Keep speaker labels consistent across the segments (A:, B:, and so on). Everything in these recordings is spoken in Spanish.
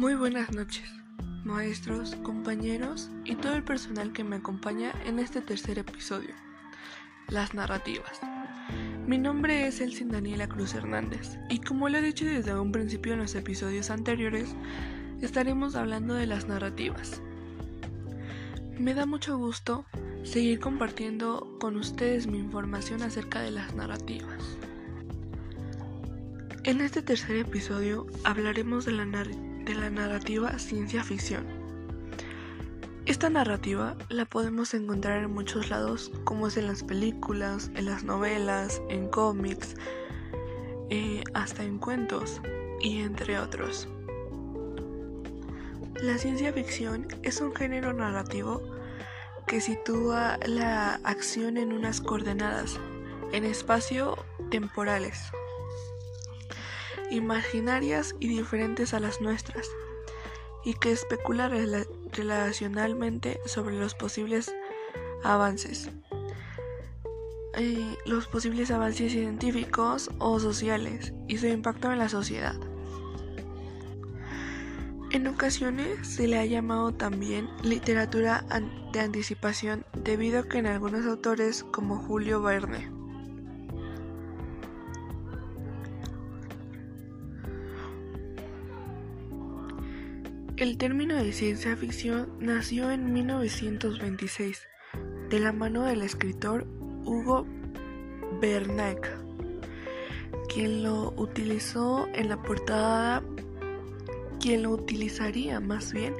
A: Muy buenas noches, maestros, compañeros y todo el personal que me acompaña en este tercer episodio, las narrativas. Mi nombre es Elsin Daniela Cruz Hernández y como lo he dicho desde un principio en los episodios anteriores, estaremos hablando de las narrativas. Me da mucho gusto seguir compartiendo con ustedes mi información acerca de las narrativas. En este tercer episodio hablaremos de la, de la narrativa ciencia ficción. Esta narrativa la podemos encontrar en muchos lados, como es en las películas, en las novelas, en cómics, eh, hasta en cuentos, y entre otros. La ciencia ficción es un género narrativo que sitúa la acción en unas coordenadas, en espacio temporales imaginarias y diferentes a las nuestras, y que especula relacionalmente sobre los posibles avances, los posibles avances científicos o sociales y su impacto en la sociedad. En ocasiones se le ha llamado también literatura de anticipación debido a que en algunos autores como Julio Verne El término de ciencia ficción nació en 1926 de la mano del escritor Hugo Bernac, quien lo utilizó en la portada, quien lo utilizaría más bien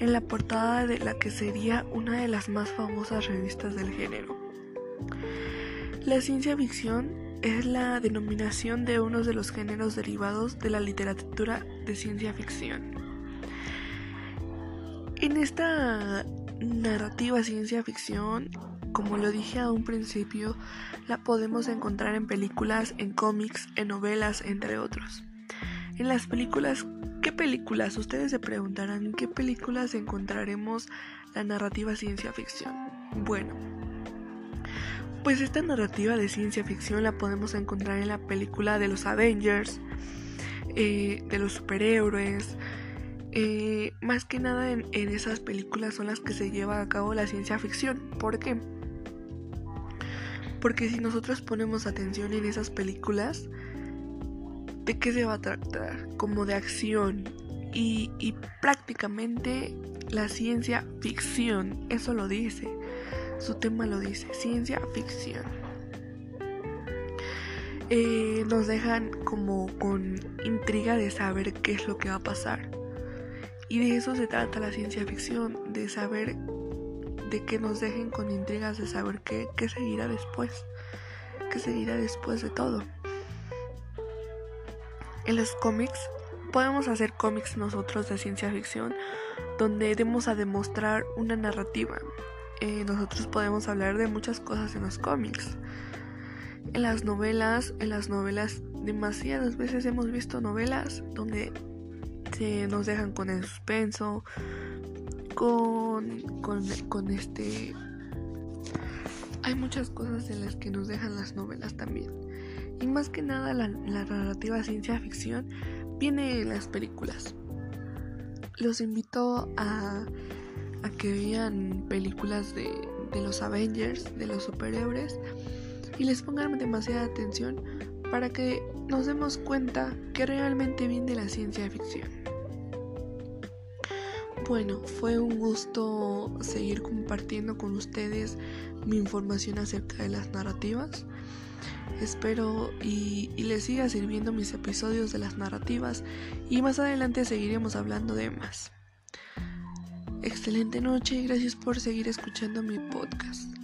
A: en la portada de la que sería una de las más famosas revistas del género. La ciencia ficción es la denominación de uno de los géneros derivados de la literatura de ciencia ficción. En esta narrativa ciencia ficción, como lo dije a un principio, la podemos encontrar en películas, en cómics, en novelas, entre otros. En las películas, ¿qué películas? Ustedes se preguntarán, ¿en qué películas encontraremos la narrativa ciencia ficción? Bueno, pues esta narrativa de ciencia ficción la podemos encontrar en la película de los Avengers, eh, de los superhéroes, eh, más que nada en, esas películas son las que se lleva a cabo la ciencia ficción. ¿Por qué? Porque si nosotros ponemos atención en esas películas, ¿de qué se va a tratar? Como de acción. Y, prácticamente la ciencia ficción, eso lo dice. Su tema lo dice, ciencia ficción. Eh, nos dejan como con intriga de saber qué es lo que va a pasar. Y de eso se trata la ciencia ficción, de saber, de que nos dejen con intrigas, de saber qué, qué seguirá después, qué seguirá después de todo. En los cómics podemos hacer cómics nosotros de ciencia ficción donde demos a demostrar una narrativa. Eh, nosotros podemos hablar de muchas cosas en los cómics. En las novelas, en las novelas, demasiadas veces hemos visto novelas donde nos dejan con el suspenso, con, con, este... Hay muchas cosas en las que nos dejan las novelas también. Y más que nada la, narrativa ciencia ficción viene en las películas. Los invito a, a que vean películas de, de los Avengers, de los superhéroes, y les pongan demasiada atención para que nos demos cuenta que realmente viene la ciencia ficción. Bueno, fue un gusto seguir compartiendo con ustedes mi información acerca de las narrativas. Espero y, les siga sirviendo mis episodios de las narrativas y más adelante seguiremos hablando de más. Excelente noche y gracias por seguir escuchando mi podcast.